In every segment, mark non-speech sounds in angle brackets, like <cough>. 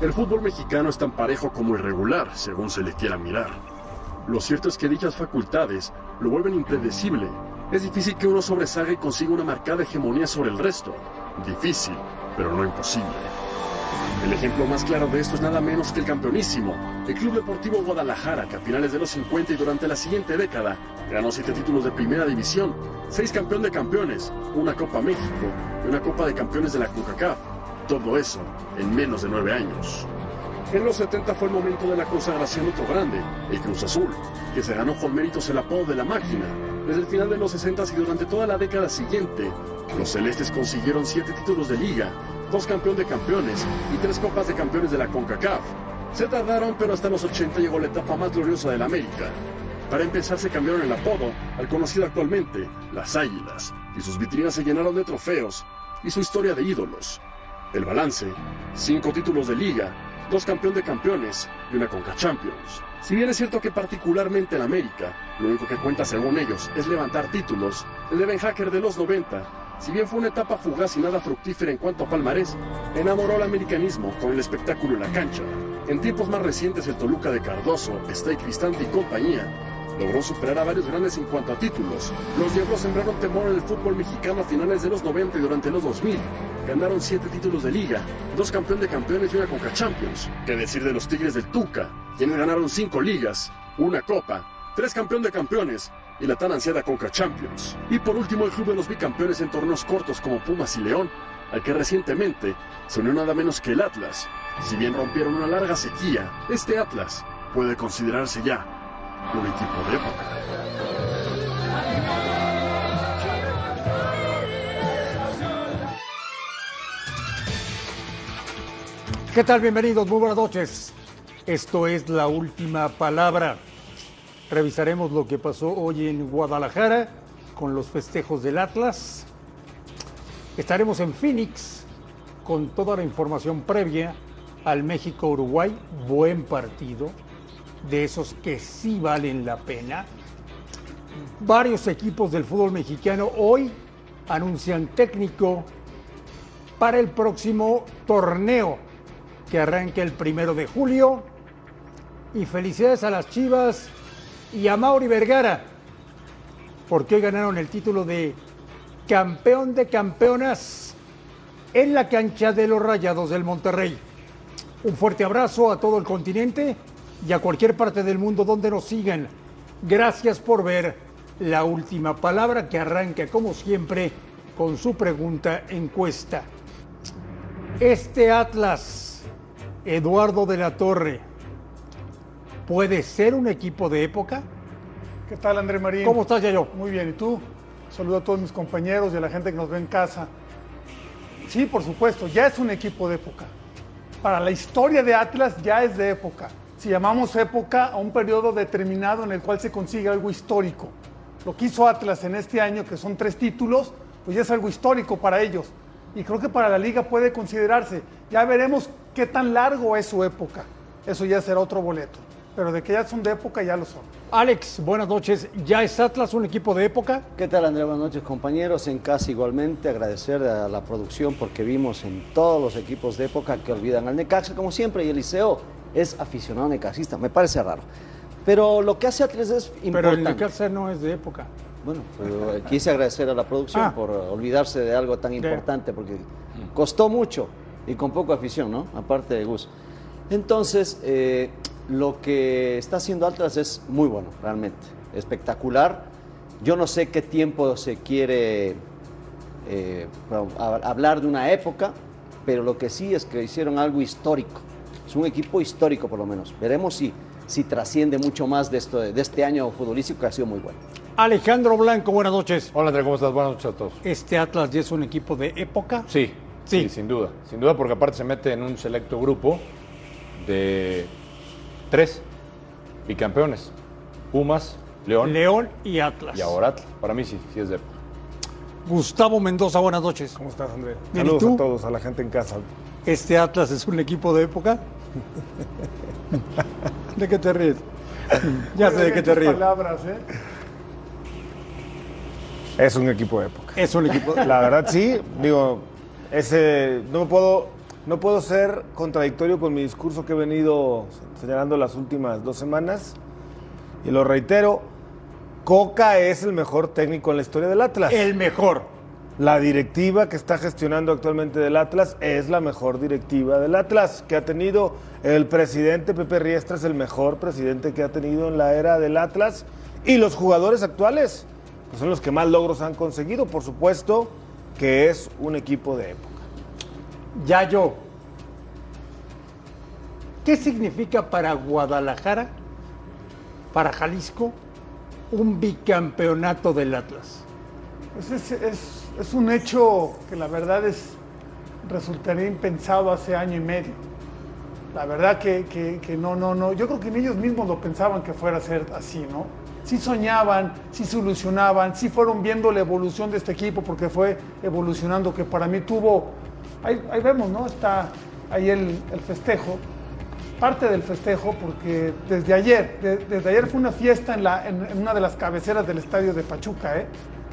El fútbol mexicano es tan parejo como irregular, según se le quiera mirar. Lo cierto es que dichas facultades lo vuelven impredecible. Es difícil que uno sobresalga y consiga una marcada hegemonía sobre el resto. Difícil, pero no imposible. El ejemplo más claro de esto es nada menos que el campeonísimo, el Club Deportivo Guadalajara, que a finales de los 50 y durante la siguiente década ganó siete títulos de primera división, seis campeón de campeones, una Copa México y una Copa de Campeones de la CONCACAF. Todo eso en menos de nueve años. En los 70 fue el momento de la consagración de otro grande, el Cruz Azul, que se ganó con méritos el apodo de la máquina. Desde el final de los 60 y durante toda la década siguiente, los celestes consiguieron siete títulos de liga, dos campeón de campeones y tres copas de campeones de la CONCACAF. Se tardaron, pero hasta los 80 llegó la etapa más gloriosa del América. Para empezar se cambiaron el apodo al conocido actualmente, las Águilas, y sus vitrinas se llenaron de trofeos y su historia de ídolos. El balance, cinco títulos de liga, dos campeón de campeones y una Conca Champions. Si bien es cierto que particularmente en América, lo único que cuenta según ellos es levantar títulos, el de Ben Hacker de los 90, si bien fue una etapa fugaz y nada fructífera en cuanto a palmarés, enamoró al americanismo con el espectáculo en la cancha. En tiempos más recientes el Toluca de Cardoso, Stay Cristante y compañía logró superar a varios grandes en cuanto a títulos. Los Diablos sembraron temor en el fútbol mexicano a finales de los 90 y durante los 2000. Ganaron siete títulos de liga, dos campeón de campeones y una Conca Champions. ¿Qué decir de los Tigres del Tuca, quienes ganaron cinco ligas, una copa, tres campeón de campeones y la tan ansiada Conca Champions? Y por último el club de los bicampeones en torneos cortos como Pumas y León, al que recientemente se unió nada menos que el Atlas. Si bien rompieron una larga sequía, este Atlas puede considerarse ya un equipo de época. ¿Qué tal? Bienvenidos, muy buenas noches. Esto es la última palabra. Revisaremos lo que pasó hoy en Guadalajara con los festejos del Atlas. Estaremos en Phoenix con toda la información previa al México-Uruguay. Buen partido, de esos que sí valen la pena. Varios equipos del fútbol mexicano hoy anuncian técnico para el próximo torneo que arranca el primero de julio. Y felicidades a las Chivas y a Mauri Vergara, porque hoy ganaron el título de campeón de campeonas en la cancha de los Rayados del Monterrey. Un fuerte abrazo a todo el continente y a cualquier parte del mundo donde nos sigan. Gracias por ver la última palabra que arranca como siempre con su pregunta encuesta. Este Atlas, Eduardo de la Torre, ¿puede ser un equipo de época? ¿Qué tal, André Marín? ¿Cómo estás, Yayo? Muy bien, ¿y tú? Saludo a todos mis compañeros y a la gente que nos ve en casa. Sí, por supuesto, ya es un equipo de época. Para la historia de Atlas ya es de época. Si llamamos época a un periodo determinado en el cual se consigue algo histórico. Lo que hizo Atlas en este año, que son tres títulos, pues ya es algo histórico para ellos. Y creo que para la liga puede considerarse. Ya veremos qué tan largo es su época. Eso ya será otro boleto. Pero de que ya son de época, ya lo son. Alex, buenas noches. ¿Ya es Atlas un equipo de época? ¿Qué tal, Andrea? Buenas noches, compañeros. En casa igualmente agradecer a la producción porque vimos en todos los equipos de época que olvidan al Necaxa, como siempre, y Eliseo es aficionado necaxista. Me parece raro. Pero lo que hace Atlas es importante. Pero el Necaxa no es de época. Bueno, pero quise agradecer a la producción Ah. por olvidarse de algo tan importante, porque costó mucho y con poca afición, ¿no? Aparte de Gus. Entonces, eh, lo que está haciendo Atlas es muy bueno, realmente. Espectacular. Yo no sé qué tiempo se quiere eh, hablar de una época, pero lo que sí es que hicieron algo histórico. Es un equipo histórico, por lo menos. Veremos si si trasciende mucho más de, esto, de este año futbolístico que ha sido muy bueno. Alejandro Blanco, buenas noches. Hola André, ¿cómo estás? Buenas noches a todos. ¿Este Atlas ya es un equipo de época? Sí, Sí. sí, sin duda. Sin duda porque aparte se mete en un selecto grupo de tres bicampeones. Pumas, León León y Atlas. y ahora Atlas. Para mí sí, sí es de época. Gustavo Mendoza, buenas noches. ¿Cómo estás, André? Bien, ¿y Saludos a todos, a la gente en casa. ¿Este Atlas es un equipo de época? <laughs> ¿De qué te ríes? Ya sé de qué te ríes. palabras, ¿eh? Es un equipo de época. Es un equipo. La verdad, sí. Digo, ese, no me puedo, no puedo ser contradictorio con mi discurso que he venido señalando las últimas dos semanas. Y lo reitero, Coca es el mejor técnico en la historia del Atlas. El mejor. La directiva que está gestionando actualmente del Atlas es la mejor directiva del Atlas que ha tenido el presidente Pepe Riestra es el mejor presidente que ha tenido en la era del Atlas y los jugadores actuales pues, son los que más logros han conseguido, por supuesto que es un equipo de época. Ya yo. ¿Qué significa para Guadalajara, para Jalisco, un bicampeonato del Atlas? Pues es, es- es un hecho que la verdad es resultaría impensado hace año y medio. La verdad que, que- no, no, no. Yo creo que ni ellos mismos lo pensaban que fuera a ser así, ¿no? Sí soñaban, sí solucionaban, sí fueron viendo la evolución de este equipo porque fue evolucionando, que para mí tuvo, ahí, ahí vemos, ¿no? Está ahí el, el festejo, parte del festejo, porque desde ayer, de- desde ayer fue una fiesta en, la, en una de las cabeceras del estadio de Pachuca, ¿eh?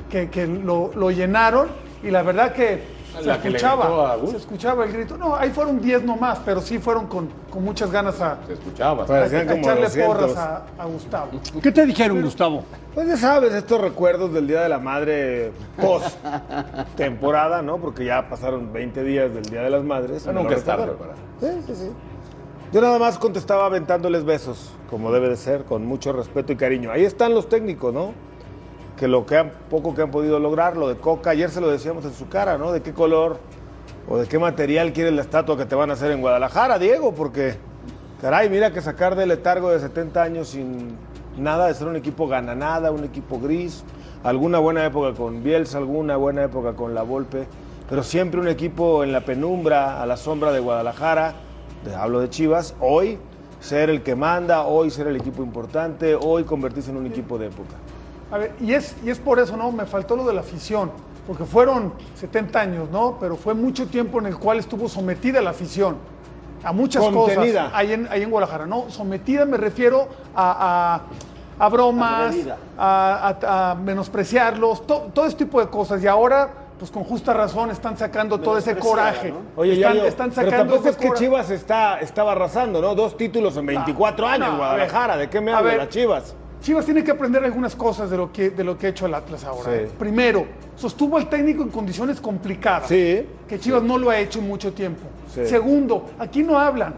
Que, que lo, lo llenaron y la verdad que se que escuchaba, se escuchaba el grito. No, ahí fueron 10 nomás, pero sí fueron con, con muchas ganas a, Se escuchaba. a- Parecían a echarle 200. porras a, a Gustavo. ¿Qué te dijeron, Gustavo? Pues ya sabes, estos recuerdos del Día de la Madre post temporada, ¿no? Porque ya pasaron 20 días del Día de las Madres. Pero nunca es tarde recordaron. Sí, sí, sí. Yo nada más contestaba aventándoles besos, como debe de ser, con mucho respeto y cariño. Ahí están los técnicos, ¿no? Que lo que han, poco que han podido lograr, lo de Coca, ayer se lo decíamos en su cara, ¿no? De qué color o de qué material quieres la estatua que te van a hacer en Guadalajara, Diego, porque, caray, mira que sacar del letargo de 70 años sin nada de ser un equipo gananada, un equipo gris, alguna buena época con Bielsa, alguna buena época con La Volpe, pero siempre un equipo en la penumbra, a la sombra de Guadalajara, hablo de Chivas, hoy ser el que manda, hoy ser el equipo importante, hoy convertirse en un equipo de época. A ver, y es, y es por eso, ¿no? Me faltó lo de la afición, porque fueron 70 años, ¿no? Pero fue mucho tiempo en el cual estuvo sometida la afición a muchas Contenida. cosas ahí en, ahí en Guadalajara, ¿no? Sometida me refiero a, a- a bromas, a, a- a menospreciarlos, to- todo ese tipo de cosas. Y ahora, pues con justa razón, están sacando todo ese coraje. ¿no? Oye, están, Yayo, están pero sacando tampoco ese es que Chivas está, estaba arrasando, ¿no? Dos títulos en 24 años no, en Guadalajara. ver, ¿De qué me habla Chivas? Chivas tiene que aprender algunas cosas de lo que, de lo que ha hecho el Atlas ahora. Sí. ¿eh? Primero, sostuvo al técnico en condiciones complicadas. Sí. Que Chivas no lo ha hecho en mucho tiempo. Sí. Segundo, aquí no hablan.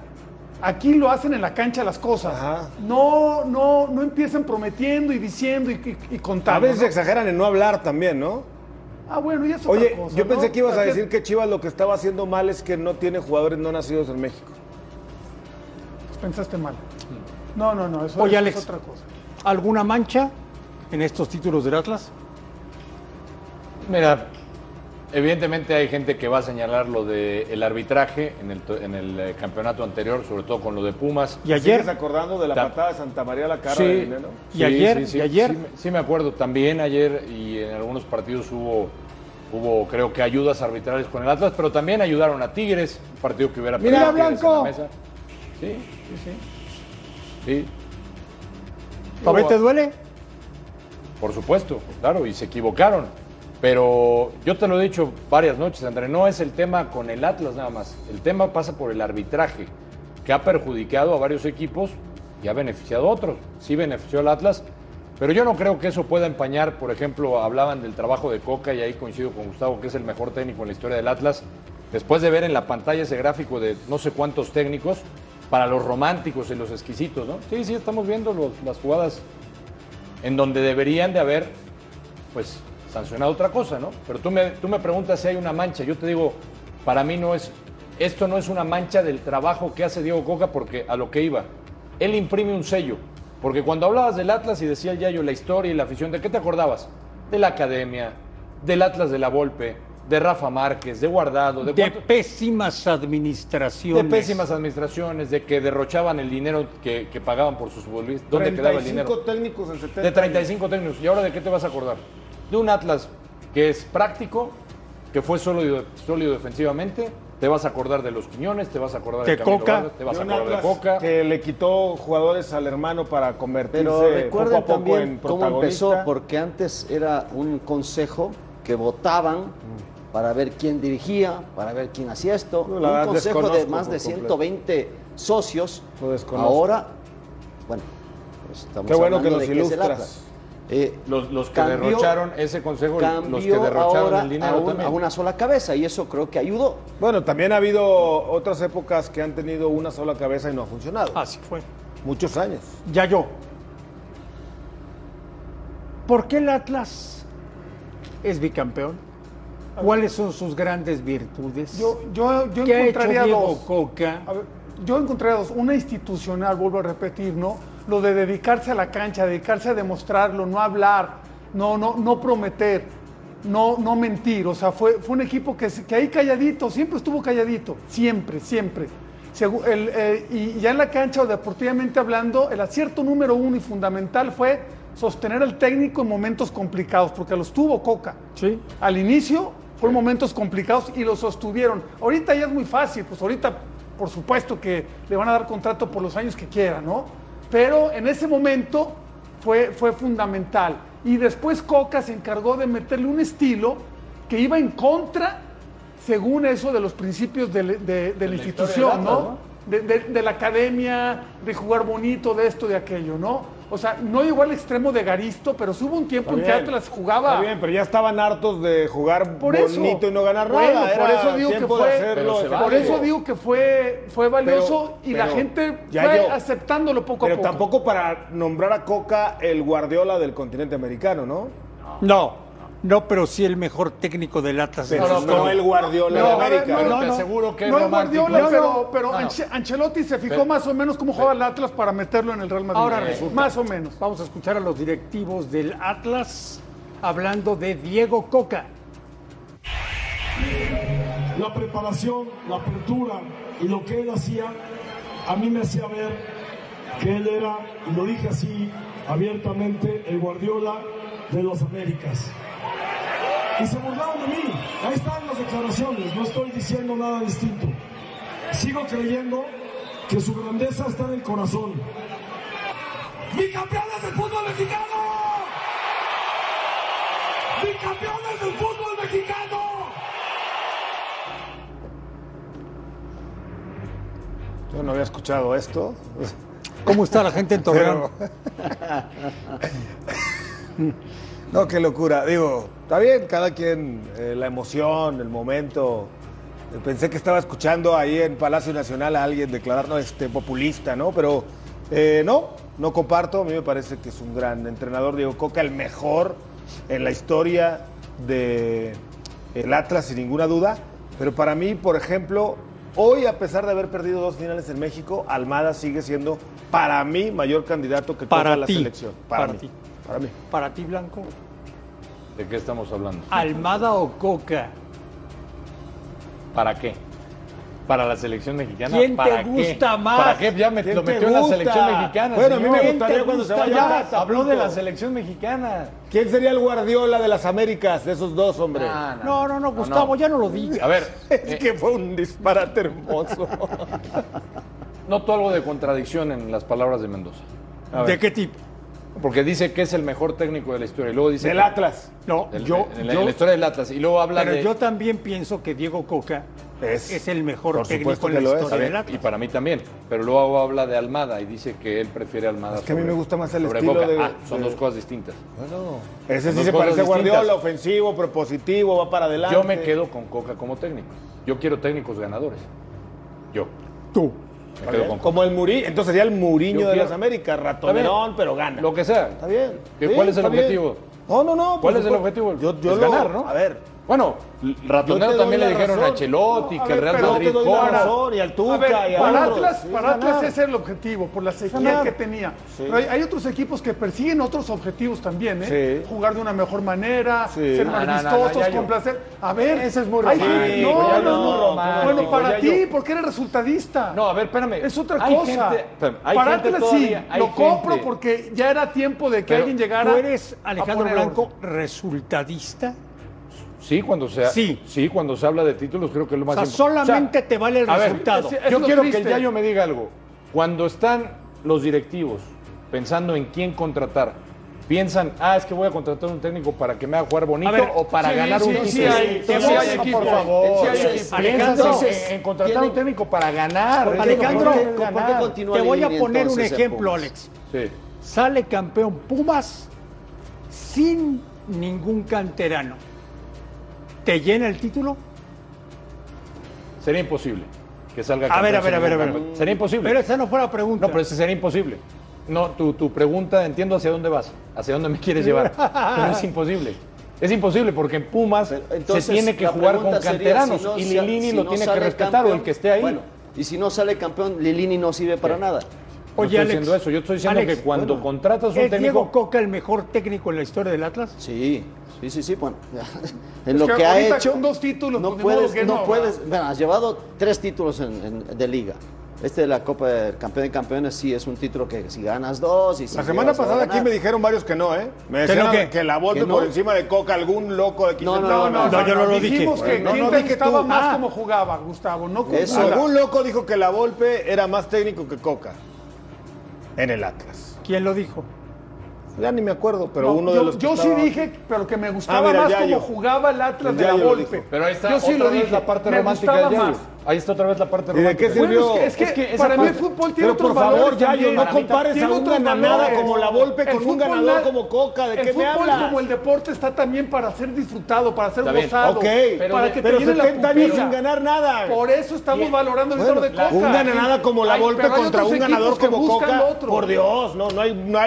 Aquí lo hacen en la cancha las cosas. Ajá. No, no, no empiezan prometiendo y diciendo y, y- y contando. A veces ¿no? exageran en no hablar también, ¿no? Ah, bueno, y es otra Oye, cosa, yo ¿no? pensé que ibas a decir que Chivas lo que estaba haciendo mal es que no tiene jugadores no nacidos en México. Pensaste mal. No, no, no, eso Oye, es Alex. otra cosa. ¿Alguna mancha en estos títulos del Atlas? Mira, evidentemente hay gente que va a señalar lo del arbitraje en el, en el eh, campeonato anterior, sobre todo con lo de Pumas. Y ayer, ¿Sigues acordando de la Ta- patada de Santa María a la cara Sí. de Dinero? ¿Y ayer? Sí, ¿Y ayer? Sí, me- sí me acuerdo. También ayer y en algunos partidos hubo, hubo, creo que ayudas arbitrales con el Atlas, pero también ayudaron a Tigres, un partido que hubiera Mira, perdido Tigres en Blanco. la mesa. Sí, sí, sí. Sí, ¿Todavía te duele? por supuesto, claro, y se equivocaron. Pero yo te lo he dicho varias noches, André, no es el tema con el Atlas nada más. El tema pasa por el arbitraje, que ha perjudicado a varios equipos y ha beneficiado a otros. Sí benefició al Atlas, pero yo no creo que eso pueda empañar, por ejemplo, hablaban del trabajo de Coca y ahí coincido con Gustavo, que es el mejor técnico en la historia del Atlas. Después de ver en la pantalla ese gráfico de no sé cuántos técnicos, para los románticos y los exquisitos, ¿no? Sí, sí, estamos viendo las jugadas en donde deberían de haber, pues, sancionado otra cosa, ¿no? Pero tú me, tú me preguntas si hay una mancha. Yo te digo, para mí no es, esto no es una mancha del trabajo que hace Diego Coca porque a lo que iba. él imprime un sello. Porque cuando hablabas del Atlas y decía el Yayo la historia y la afición, ¿de qué te acordabas? De la academia, del Atlas de la Volpe, de Rafa Márquez, de Guardado, de, De cuánto- pésimas de administraciones. pésimas administraciones, de que derrochaban el dinero que, que pagaban por sus futbolistas. ¿Dónde quedaba el 35 dinero? técnicos en 70 De 35 técnicos. ¿Y ahora de qué te vas a acordar? De un Atlas que es práctico, que fue sólido, sólido defensivamente. Te vas a acordar de los Quiñones, te vas a acordar de, De Coca. Vargas, te vas a De acordar de Coca. que le quitó jugadores al hermano para convertirse Pero poco a poco también en cómo protagonista. empezó, porque antes era un consejo que votaban para ver quién dirigía, para ver quién hacía esto. No, un consejo de más de completo. 120 socios. Lo desconozco. Ahora, bueno, pues estamos Qué bueno que hablando nos de es el ilustras. Atlas. Eh, Los, los que cambió- derrocharon ese consejo, los que derrocharon el dinero a, un- también. a una sola cabeza y eso creo que ayudó. Bueno, también ha habido otras épocas que han tenido una sola cabeza y no ha funcionado. Así fue. Muchos años. Ya yo. ¿Por qué el Atlas es bicampeón? ¿Cuáles son sus grandes virtudes? Yo, yo, yo ¿Qué ha hecho encontraría Diego dos. Coca? A ver, yo encontraría dos. Una institucional, vuelvo a repetir, ¿no? Lo de dedicarse a la cancha, dedicarse a demostrarlo, no hablar, no, no, no prometer, no, no mentir. O sea, fue, fue un equipo que, que ahí calladito, siempre estuvo calladito, siempre, siempre. Segu- el, eh, y ya en la cancha o deportivamente hablando, el acierto número uno y fundamental fue sostener al técnico en momentos complicados, porque los tuvo Coca. Sí. Al inicio fueron momentos complicados y lo sostuvieron. Ahorita ya es muy fácil, pues ahorita por supuesto que le van a dar contrato por los años que quiera, ¿no? Pero en ese momento fue, fue fundamental. Y después Coca se encargó de meterle un estilo que iba en contra, según eso, de los principios de, de- de la institución, ¿no? De, de- de la academia, de jugar bonito, de esto, de aquello, ¿no? O sea, no llegó al extremo de Garisto, pero sí hubo un tiempo en que. Atlas jugaba. Está bien, pero ya estaban hartos de jugar Por eso. bonito y no ganar Bueno, nada. por eso digo que fue- hacerlo Pero. Por eso digo que fue, fue valioso Pero- y la pero gente ya fue yo- aceptándolo poco Pero a poco. tampoco para nombrar a Coca el Guardiola del continente americano, ¿no? No, no, pero sí el mejor técnico del Atlas. Pero de no, historia. el Guardiola No, de América. Pero no, te no. aseguro que no romántico. Guardiola, No, pero, pero no, no. Ancelotti se fijó Pero- más o menos cómo jugaba el Atlas para meterlo en el Real Madrid. Ahora resulta. Más o menos. Vamos a escuchar a los directivos del Atlas hablando de Diego Coca. la preparación, la apertura y lo que él hacía, a mí me hacía ver que él era, y lo dije así abiertamente, el Guardiola de los Américas. Y se burlaron de mí. Ahí están las declaraciones, no estoy diciendo nada distinto. Sigo creyendo que su grandeza está en el corazón. ¡Bicampeones del fútbol mexicano! ¡Bicampeones del fútbol mexicano! Yo no había escuchado esto. ¿Cómo está la gente en Torreón? <laughs> No, qué locura. Digo, está bien, cada quien, eh, la emoción, el momento. Pensé que estaba escuchando ahí en Palacio Nacional a alguien declarar, no, este, populista, ¿no? Pero eh, no, no comparto. A mí me parece que es un gran entrenador, Diego Coca, el mejor en la historia de el Atlas, sin ninguna duda. Pero para mí, por ejemplo, hoy, a pesar de haber perdido dos finales en México, Almada sigue siendo, para mí, mayor candidato que Para toda la selección. Para, Para mí. ti. Para mí. Para ti, Blanco. ¿De qué estamos hablando? ¿Almada o Coca? ¿Para qué? ¿Para la selección mexicana? ¿Quién te ¿Para qué? gusta más? ¿Para qué? Ya me, ¿Quién lo te metió en la selección mexicana. Bueno, a mí me gustaría ¿Quién te cuando se vaya ya? Habló de la selección mexicana. ¿Quién sería el Guardiola de las Américas, de esos dos, hombre? Ah, No, no, no, Gustavo, ya no lo digas. A ver, <laughs> Es eh, que fue un disparate hermoso. <laughs> noto algo de contradicción en las palabras de Mendoza. ¿De qué tipo? Porque dice que es el mejor técnico de la historia. Y luego dice Del que- Atlas. No, del- yo, en, la, yo- en la historia del Atlas. Y luego habla pero de. yo también pienso que Diego Coca Es- es, el mejor por técnico supuesto en la es. Historia del y Atlas. para mí también. Pero luego habla de Almada y dice que él prefiere Almada. Es que a mí me gusta más el estilo Coca. de- Ah, son de- dos cosas distintas. Bueno, ese sí se parece a Guardiola, ofensivo, propositivo, va para adelante. Yo me quedo con Coca como técnico. Yo quiero técnicos ganadores. Yo. Tú. Me quedo con. Como el Murillo, entonces sería el Muriño Yo de quiero- las Américas, ratonerón, pero gana. Lo que sea. Está bien. ¿Qué- Sí, ¿Cuál es el está bien. objetivo? No, no, no. por ¿Cuál es el supuesto. objetivo? Yo, yo Es lo- ganar, ¿no? A ver, Bueno, ratonero también le dijeron razón. a Chelotti No, a que el Real pero Madrid te doy la cobra. razón, y al A Tuca ver, y a para otros. Atlas, para Atlas ese es el objetivo, por la sequía que tenía. Sí. Pero hay, hay otros equipos que persiguen otros objetivos también, ¿eh? Sí. Jugar de una mejor manera, Sí. ser No, más no, no, no, vistosos, yo- complacer. A ver, Ese es muy hay- romántico, No, ya no, no. Bueno, para ti, yo- porque eres resultadista. No, a ver, espérame. Es otra Hay cosa. gente- espérame, hay para gente Atlas sí, todavía, lo compro porque ya era tiempo de que alguien llegara. ¿Tú eres, Alejandro Blanco, resultadista? Sí, cuando se Sí. sí, cuando se habla de títulos creo que es lo O más sea, importante. solamente te vale el a ver, resultado. es- es yo quiero triste. que el Yayo me diga algo. Cuando están los directivos pensando en quién contratar, piensan, ah, es que voy a contratar un técnico para que me haga jugar bonito ver, o para sí, ganar sí, un sí título. hay- Entonces, sí hay por equipo. favor, Sí hay equipo. Alejandro, en, en contratar tiene- un técnico para ganar. Alejandro, ¿Por qué- por qué ganar. continúa Te voy a poner un ejemplo? Alex. Sí. Sale campeón Pumas sin ningún canterano. ¿Te llena el título? Sería imposible que salga A ver, a ver, a ver, a ver. Sería imposible. Pero esa no fue la pregunta. No, pero ese sería imposible. No, tu, tu pregunta, entiendo hacia dónde vas, hacia dónde me quieres llevar. pero es imposible. Es imposible porque en Pumas Pero, entonces, se tiene que jugar con sería, canteranos si no y Lilini si lo no tiene que respetar o el que esté ahí. Bueno, y si no sale campeón, Lilini no sirve para nada. no Oye, estoy Alex, diciendo eso, yo estoy diciendo Alex, que cuando bueno, contratas un ¿Es Diego técnico... Coca el mejor técnico en la historia del Atlas? Sí, sí, sí, sí. Bueno, <laughs> en Es lo que que, ha hecho. con dos títulos, no pues, puedes, que no, no, puedes. Bueno, has llevado tres títulos en- en- de liga. Este de la Copa de Campeón de Campeones sí es un título que si ganas dos y si La semana pasada aquí me dijeron varios que no, ¿eh? Me ¿Que no decían que la Volpe por encima de Coca, algún loco de aquí No, no, no, No, yo no lo dije. Dijimos que No, quién no te dije gustaba tú. más Ah. como jugaba, Gustavo, no como Eso. Algún loco dijo que la Volpe era más técnico que Coca en el Atlas. ¿Quién lo dijo? Ya ni me acuerdo, pero No, uno yo, de los que yo sí dije, pero que me gustaba Ah, mira, más como jugaba el Atlas El de la Volpe. Pero ahí está yo sí otra lo vez dije. la parte me romántica gustaba más. Ahí está otra vez la parte ¿Y de romántica. qué Bueno, sirvió? es que, es que Es que para mí el fútbol tiene Pero otros por favor, valores Yayo, no compares a un otros gananada valores. como la Volpe con un ganador na- como Coca, ¿de el qué me fútbol como el deporte está también para ser disfrutado, para ser gozado, ok, pero para que pero te llene la 70 años pupila. sin ganar nada. Por eso estamos valorando el Bueno, de Coca. un gananada como la Volpe pero contra un ganador como Coca. Por Dios, no, no hay, no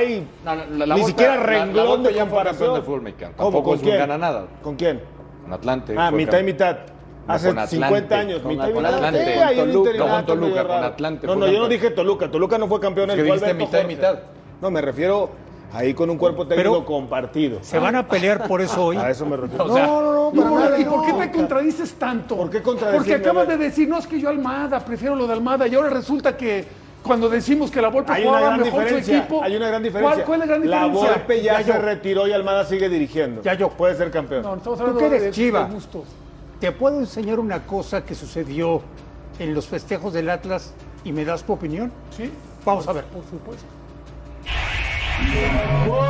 ni siquiera renglón de comparación. de fútbol mexicano. ¿Cómo? Tampoco ¿Con es un. ¿Con quién? Con Atlante. Ah, mitad y mitad. No, Hace con Atlante. 50 años, Con mitad y Atlante. mitad. En Toluca, con con. Atlante No, fue no, yo no dije Toluca. Toluca no fue campeón. Es el dijiste mitad y mitad. No, me refiero ahí con un cuerpo técnico Pero- compartido. ¿Se van a pelear por eso hoy? A eso me refiero. O sea, no, no, no, ¿Y para por, nada, y por qué no. te contradices tanto? ¿Por qué? Porque acabas de decir, no, es que yo Almada, prefiero lo de Almada, y ahora resulta que cuando decimos que la Volpe Hay una jugaba gran mejor su diferencia. equipo... Hay una gran diferencia. ¿Cuál, cuál es la gran diferencia? La Volpe ya, Ya se yo. retiró y Almada sigue dirigiendo. Ya yo. Puede ser campeón. No, estamos ¿Tú hablando que eres de, gustos. ¿Te puedo enseñar una cosa que sucedió en los festejos del Atlas y me das tu opinión? ¿Sí? Vamos a ver. Por supuesto. Pues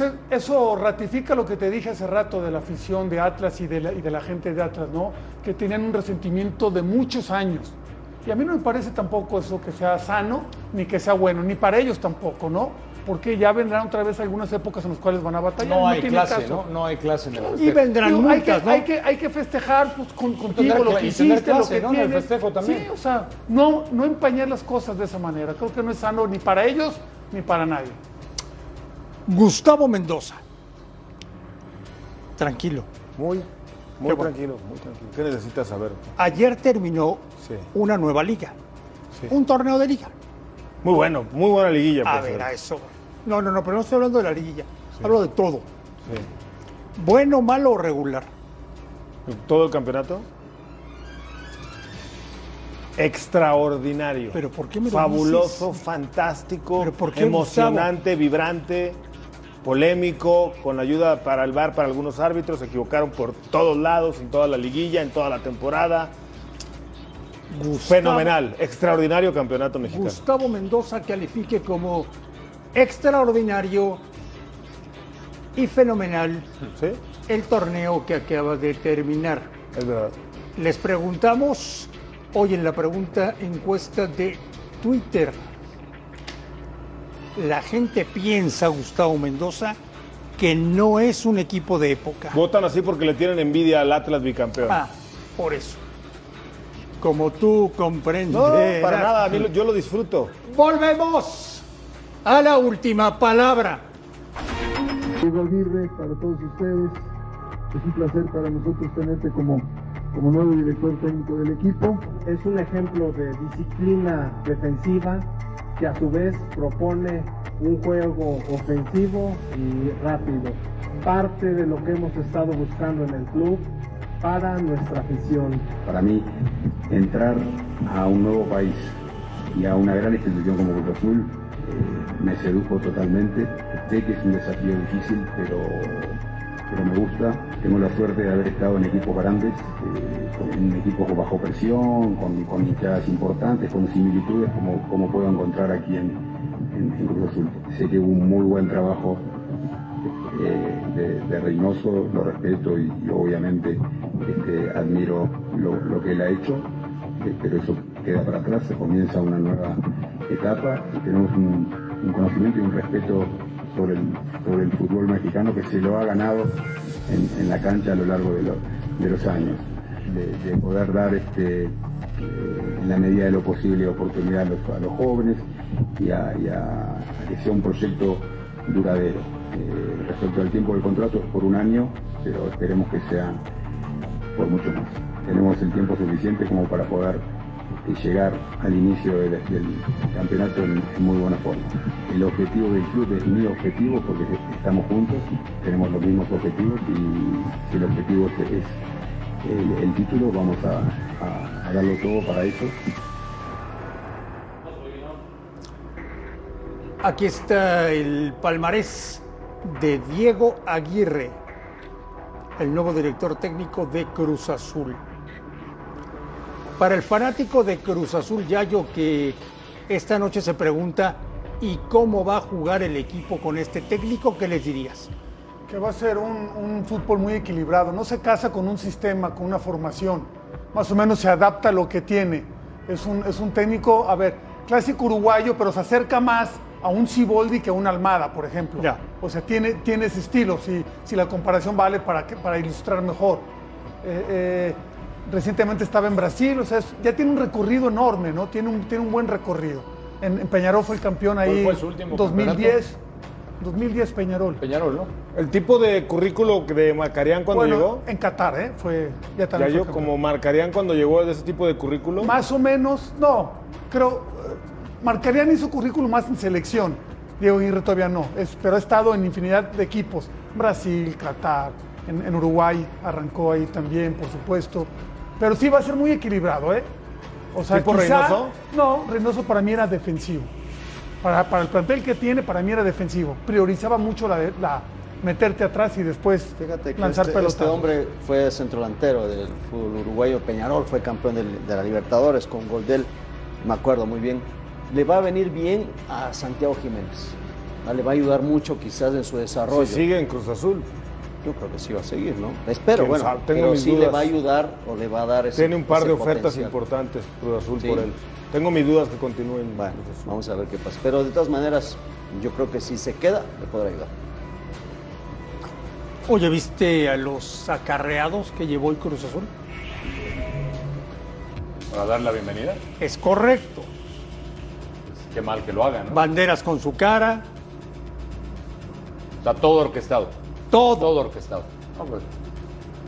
eh, eso ratifica lo que te dije hace rato de la afición de Atlas y de la, y de la gente de Atlas, ¿no? Que tenían un resentimiento de muchos años. Y a mí no me parece tampoco eso que sea sano, ni que sea bueno, ni para ellos tampoco, ¿no? Porque ya vendrán otra vez algunas épocas en las cuales van a batallar. No hay tiene clase, caso. ¿no? No hay clase en el Y vendrán Digo, hay, que, ¿no? hay, que, hay que festejar pues, con, contigo tener lo que hiciste, lo clase, que ¿no? En el tienes. festejo también. Sí, o sea, no, no empañar las cosas de esa manera. Creo que no es sano ni para ellos ni para nadie. Gustavo Mendoza. Tranquilo. Muy, muy bueno. tranquilo, muy tranquilo. ¿Qué necesitas saber? Ayer terminó Sí. una nueva liga. Sí. Un torneo de liga. Muy bueno, muy buena liguilla. A ver, a eso. No, no, no, pero no estoy hablando de la liguilla. Hablo de todo. Bueno, malo o regular. ¿Todo el campeonato? Extraordinario. ¿Pero por qué me lo Fabuloso, dices? fantástico, ¿Pero por qué, emocionante, vibrante, polémico, con ayuda para el VAR para algunos árbitros. Se equivocaron por todos lados, en toda la liguilla, en toda la temporada. Fenomenal, extraordinario campeonato mexicano. Gustavo Mendoza califique como extraordinario y fenomenal ¿Sí? el torneo que acaba de terminar. Es verdad. Les preguntamos hoy en la pregunta encuesta de Twitter. La gente piensa, Gustavo Mendoza, que no es un equipo de época. Votan así porque le tienen envidia al Atlas bicampeón. Ah, por eso. Como tú comprendes. no, para nada, a mí lo- yo lo disfruto. Volvemos a la última palabra. Diego Aguirre, para todos ustedes. Es un placer para nosotros tenerte como, como nuevo director técnico del equipo. Es un ejemplo de disciplina defensiva que a su vez propone un juego ofensivo y rápido. Parte de lo que hemos estado buscando en el club para nuestra afición. Para mí, entrar a un nuevo país y a una gran institución como Cruz Azul eh, me sedujo totalmente. Sé que es un desafío difícil, pero, pero me gusta. Tengo la suerte de haber estado en equipos grandes, eh, equipos bajo presión, con, con importantes, con similitudes como, como puedo encontrar aquí en, en- en Cruz Azul. Sé que hubo un muy buen trabajo eh, de, de Reynoso, lo respeto y, obviamente este, admiro lo, lo que él ha hecho, eh, pero eso queda para atrás, se comienza una nueva etapa y tenemos un conocimiento y un respeto sobre el, sobre el fútbol mexicano que se lo ha ganado en, la cancha a lo largo de, lo- de los años, de, de poder dar este, eh, en la medida de lo posible oportunidad a los, jóvenes y a que sea un proyecto duradero. Eh, respecto al tiempo del contrato es por un año, pero esperemos que sea por mucho más. Tenemos el tiempo suficiente como para poder eh, llegar al inicio del, campeonato en, muy buena forma. El objetivo del club es mi objetivo porque estamos juntos, tenemos los mismos objetivos y si el objetivo es, el, título, vamos a darlo todo para eso. Aquí está el palmarés de Diego Aguirre, el nuevo director técnico de Cruz Azul. Para el fanático de Cruz Azul, Yayo, que esta noche se pregunta, ¿y cómo va a jugar el equipo con este técnico? ¿Qué les dirías? que va a ser un, un fútbol muy equilibrado. No se casa con un sistema, con una formación. Más o menos se adapta a lo que tiene. Es un, es un técnico, a ver, clásico uruguayo, pero se acerca más a un Ciboldi que a un Almada, por ejemplo. Ya. O sea, tiene, tiene ese estilo, si, si la comparación vale para, que- para ilustrar mejor. Eh, eh, recientemente estaba en Brasil, o sea, es- ya tiene un recorrido enorme, ¿no? Tiene un, tiene un buen recorrido. En, en Peñarol fue el campeón ¿Cuál ahí. fue su último 2010. 2010 Peñarol. Peñarol, ¿no? El tipo de currículo de Marcarían cuando bueno, llegó. en Qatar, ¿eh? Fue, ya Ya yo, como Marcarían cuando llegó de ese tipo de currículo. Más o menos, no, creo, Marcarían hizo currículum más en selección, Diego Aguirre todavía no, es- pero ha estado en infinidad de equipos, Brasil, Qatar, en, en Uruguay arrancó ahí también, por supuesto, pero sí va a ser muy equilibrado, ¿eh? O sea, ¿Tipo quizá- Reynoso? No, Reynoso para mí era defensivo. Para, para el plantel que tiene, para mí era defensivo. Priorizaba mucho la, de- la meterte atrás y después Fíjate que lanzar este, este hombre fue centrodelantero del fútbol uruguayo Peñarol, fue campeón del- de la Libertadores con gol de él, me acuerdo muy bien. Le va a venir bien a Santiago Jiménez. Le va a ayudar mucho quizás en su desarrollo. Si sigue en Cruz Azul. Yo creo que sí va a seguir, ¿no? Espero, bueno, sabe, tengo pero mis sí le va a ayudar o le va a dar ese Tiene un par de ofertas potencial. importantes Cruz Azul Sí. por él. Tengo mis dudas que continúen. en Bueno, Cruz Azul. vamos a ver qué pasa. Pero de todas maneras, yo creo que si se queda, le podrá ayudar. Oye, ¿viste a los acarreados que llevó el Cruz Azul? Para dar la bienvenida. Es correcto. Qué mal que lo hagan, ¿no? Banderas con su cara, Está todo orquestado. Todo. Todo orquestado.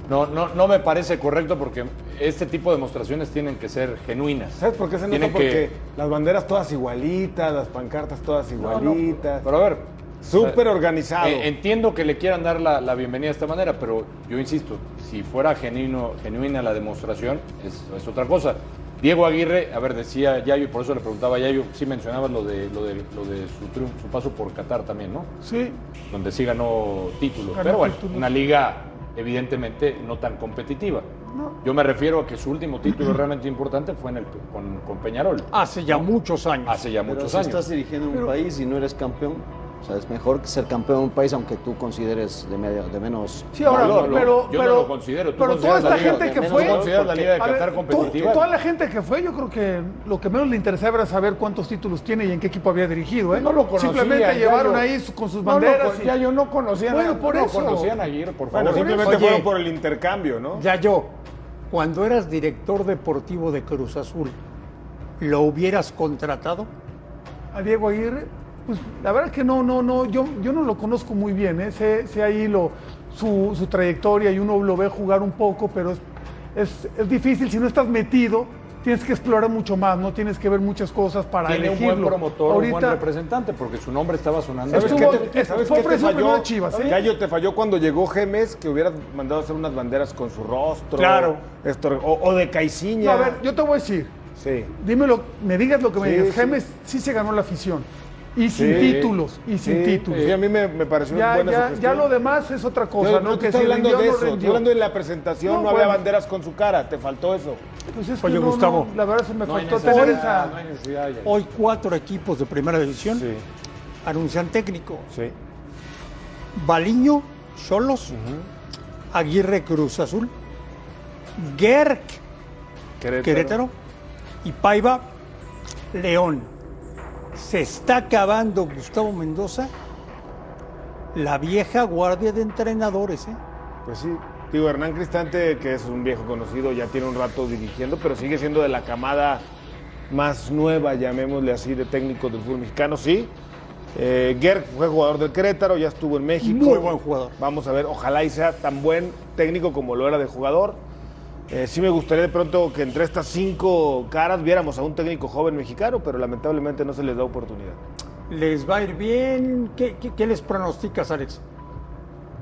No, no, no, me parece correcto porque este tipo de demostraciones tienen que ser genuinas. ¿Sabes por qué se nota? Tienen Porque que- las banderas todas igualitas, las pancartas todas No, no, igualitas. Pero a ver. Súper organizado. eh, entiendo que le quieran dar la, la bienvenida de esta manera, pero yo insisto, si fuera genuino, genuina la demostración, es, es otra cosa. Diego Aguirre, a ver, decía Yayo, y por eso le preguntaba a Yayo, sí mencionabas lo de, lo de, lo de su, triunfo, su paso por Qatar también, ¿no? Sí, donde sí ganó títulos. Ganó pero bueno, títulos. una liga evidentemente no tan competitiva. Yo me refiero a que su último título <clears throat> realmente importante fue en el, con, con Peñarol. Hace ya muchos años. Hace ya Pero muchos si años. estás dirigiendo un país y no eres campeón, O sea, es mejor que ser campeón en un país aunque tú consideres de, medio, de menos Sí, ahora, No, no, pero, yo no pero, lo considero. ¿Tú pero toda esta gente de que fue. ¿Tú consideras la Liga de A Qatar competitiva? toda la gente que fue, yo creo que lo que menos le interesaba era saber cuántos títulos tiene y en qué equipo había dirigido. ¿eh? No lo conocía. Simplemente llevaron yo- ahí su- con sus no lo banderas. Ya yo no conocía Bueno, nada, por no eso. conocían a Aguirre, por Bueno, favor. simplemente Oye. fueron por el intercambio, ¿no? Ya yo, cuando eras director deportivo de Cruz Azul, ¿lo hubieras contratado? a Diego Aguirre, pues la verdad es que no, no, no, yo, yo no lo conozco muy bien, ¿eh? sé, sé ahí lo, su, su trayectoria y uno lo ve jugar un poco, pero es, es, es difícil, si no estás metido, tienes que explorar mucho más, no tienes que ver muchas cosas para Tiene un elegirlo. buen promotor, un buen Ahorita representante, porque su nombre estaba sonando. ¿Sabes Estuvo- qué te, es- sabes fue qué te falló? Chivas, ¿eh? Gallo, te falló cuando llegó Gemes, que hubieras mandado a hacer unas banderas con su rostro. Claro. Esto, o, o de Caiciña. No, a ver, yo te voy a decir, Sí. dímelo, me digas lo que me digas, sí. Gemes sí se ganó la afición, y sin Sí. títulos, y sin Sí, títulos. Sí, a mí me, me pareció Ya, buena ya, ya lo demás es otra cosa, Yo ¿no? Que estoy si hablando de no eso, estoy hablando de la presentación, No, no, había banderas con su cara, te faltó eso. Pues es que Oye, Gustavo. la verdad se me faltó tener esa... no hay necesidad ya. Hoy cuatro equipos de primera división Sí, anuncian técnico. sí. Baliño, Cholos, Aguirre Cruz Azul, Gerk Querétaro. Querétaro y Paiva León. Se está acabando Gustavo Mendoza, la vieja guardia de entrenadores. ¿eh? Pues sí. Digo, Hernán Cristante, que es un viejo conocido, ya tiene un rato dirigiendo, pero sigue siendo de la camada más nueva, llamémosle así, de técnicos del fútbol mexicano, sí. Eh, Gerg fue jugador del Querétaro, ya estuvo en México. Muy buen jugador. Vamos a ver, ojalá y sea tan buen técnico como lo era de jugador. Eh, sí me gustaría de pronto que entre estas cinco caras viéramos a un técnico joven mexicano, pero lamentablemente no se les da oportunidad. ¿Les va a ir bien? ¿Qué, qué- qué les pronosticas, Alex?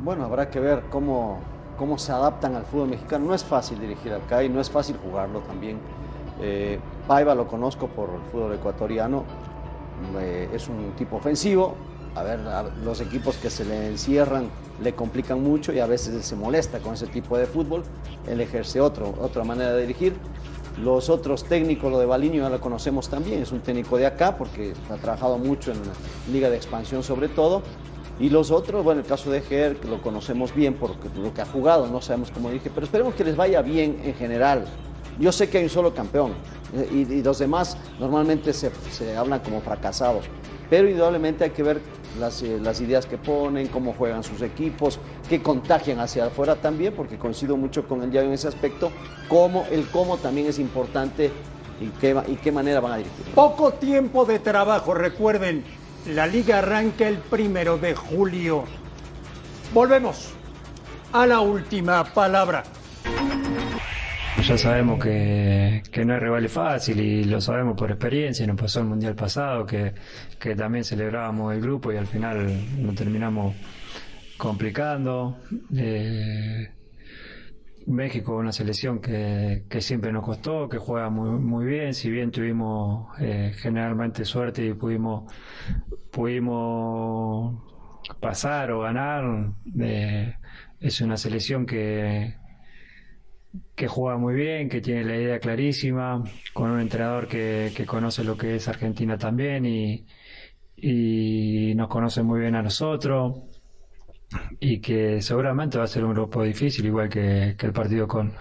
Bueno, habrá que ver cómo, cómo se adaptan al fútbol mexicano. No es fácil dirigir acá y no es fácil jugarlo también. Eh, Paiva lo conozco por el fútbol ecuatoriano. Eh, es un tipo ofensivo. A ver, a- los equipos que se le encierran le complican mucho y a veces se molesta con ese tipo de fútbol. Él ejerce otro, otra manera de dirigir. Los otros técnicos, lo de Baliño ya lo conocemos también, es un técnico de acá porque ha trabajado mucho en la Liga de Expansión sobre todo. Y los otros, bueno, el caso de Ger, que lo conocemos bien por lo que ha jugado, no sabemos cómo dirige, pero esperemos que les vaya bien en general. Yo sé que hay un solo campeón y, los demás normalmente se, se hablan como fracasados, pero indudablemente hay que ver las, eh, las ideas que ponen, cómo juegan sus equipos, que contagian hacia afuera también, porque coincido mucho con el Yayo en ese aspecto, cómo, el cómo también es importante y qué, y qué manera van a dirigir. Poco tiempo de trabajo, recuerden, la liga arranca el primero de julio. Volvemos a la última palabra. Ya sabemos que, no es rival fácil y lo sabemos por experiencia. Nos pasó el mundial pasado que, también celebrábamos el grupo y al final nos terminamos complicando. Eh, México, una selección que, siempre nos costó, que juega muy, muy bien. Si bien tuvimos eh, generalmente suerte y pudimos, pudimos pasar o ganar, eh, es una selección que, que juega muy bien, que tiene la idea clarísima, con un entrenador que, que conoce lo que es Argentina también y, y nos conoce muy bien a nosotros y que seguramente va a ser un grupo difícil, igual que, que el partido con,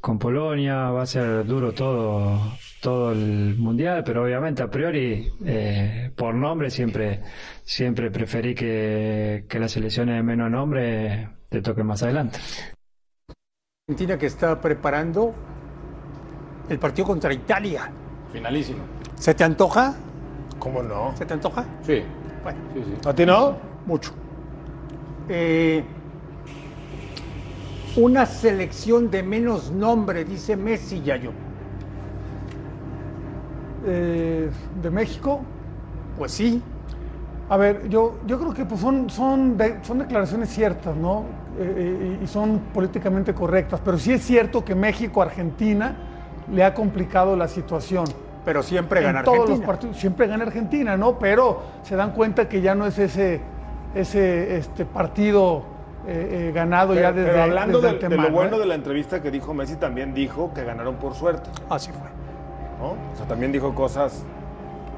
con Polonia, va a ser duro todo, todo el mundial, pero obviamente a priori, eh, por nombre, siempre, siempre preferí que, que las selecciones de menos nombre te toquen más adelante. Argentina que está preparando el partido contra Italia. Finalísimo. ¿Se te antoja? ¿Cómo no? ¿Se te antoja? Sí, Bueno, sí, sí. ¿A ti no? mucho. Eh, una selección de menos nombre, dice Messi Yayo. eh, de México. Pues sí, A ver, yo, yo creo que pues son, son, de- son declaraciones ciertas, ¿no? Eh, eh, y son políticamente correctas, pero sí es cierto que México, Argentina, le ha complicado la situación. pero siempre gana en todos Argentina. los partidos, siempre gana Argentina, ¿no? Pero se dan cuenta que ya no es ese, ese este partido eh, eh, ganado ya desde, pero hablando desde de, de lo bueno de la entrevista que dijo Messi, también dijo que ganaron por suerte. Así fue. ¿no? O sea, también dijo cosas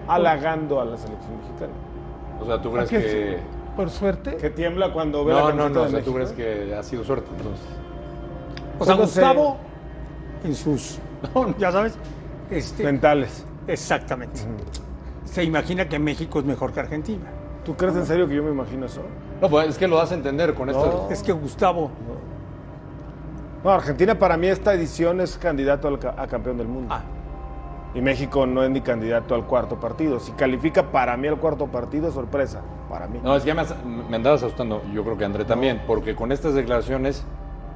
halagando a la selección mexicana. O sea, ¿tú crees ¿A qué que...? Por suerte. Que tiembla cuando ve la No, camiseta no, no, o de sea, ¿tú crees que ha sido suerte entonces? O sea, no. Gustavo, en sus, <laughs> ya sabes, este, Mentales. exactamente. Se imagina que México es mejor que Argentina. ¿Tú crees en serio que yo me imagino eso? No, pues es que lo das a entender con esto. Es que Gustavo, No, Argentina para mí esta edición es candidato a campeón del mundo. Ah. Y México no es ni candidato al cuarto partido. Si califica para mí al cuarto partido, es sorpresa. Para mí. No, es que ya me, andabas asustando, yo creo que André también, porque con estas declaraciones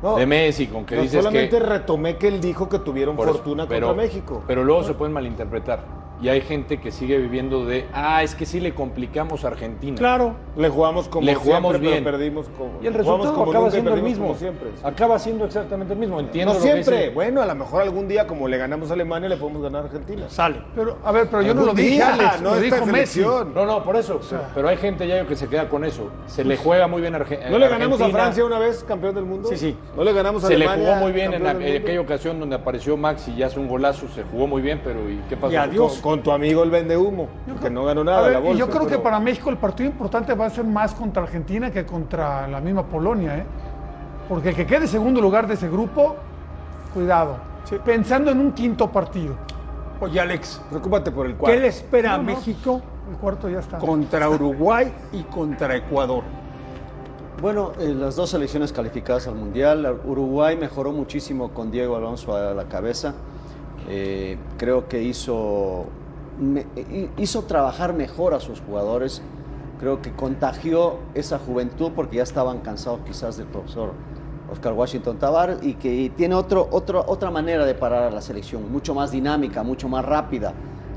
No, de Messi, con que no, dices solamente que... retomé que él dijo que tuvieron eso, fortuna pero- contra México. Pero luego se pueden malinterpretar. Y hay gente que sigue viviendo de, ah, es que sí le complicamos a Argentina. claro, Le jugamos como Le jugamos siempre, bien. pero perdimos como Y el resultado como acaba siendo el mismo. como siempre. Acaba siendo exactamente el mismo. Entiendo No lo que siempre. Bueno, a lo mejor algún día, como le ganamos a Alemania, le podemos ganar a Argentina. sale. Pero, a ver, pero yo no lo dije, día, Alex, no lo dijo Messi. No, no, por eso. pero hay gente ya que se queda con eso. Se le juega muy bien a Arge- ¿No le ganamos a Argentina. Francia una vez, campeón del mundo? Sí, sí. ¿No le ganamos a Se le Alemania? jugó muy bien en aquella ocasión donde apareció Max y ya hace un golazo. Se jugó muy bien, pero ¿y qué pasó? Y adiós. Con, tu amigo el vende humo, que no ganó nada ver, la bolsa. y yo creo que para México el partido importante va a ser más contra Argentina que contra la misma Polonia, ¿eh? Porque el que quede segundo lugar de ese grupo, cuidado. Pensando en un quinto partido. Oye, Alex, Preocúpate por el ¿qué cuarto. le espera a no. México El cuarto ya está. contra Uruguay y contra Ecuador? Bueno, eh, las dos selecciones calificadas al Mundial. Uruguay mejoró muchísimo con Diego Alonso a la cabeza. Eh, creo que hizo, hizo trabajar mejor a sus jugadores. Creo que contagió esa juventud porque ya estaban cansados quizás del profesor Oscar Washington Tavares y que tiene otro, otro, otra manera de parar a la selección, mucho más dinámica, mucho más rápida.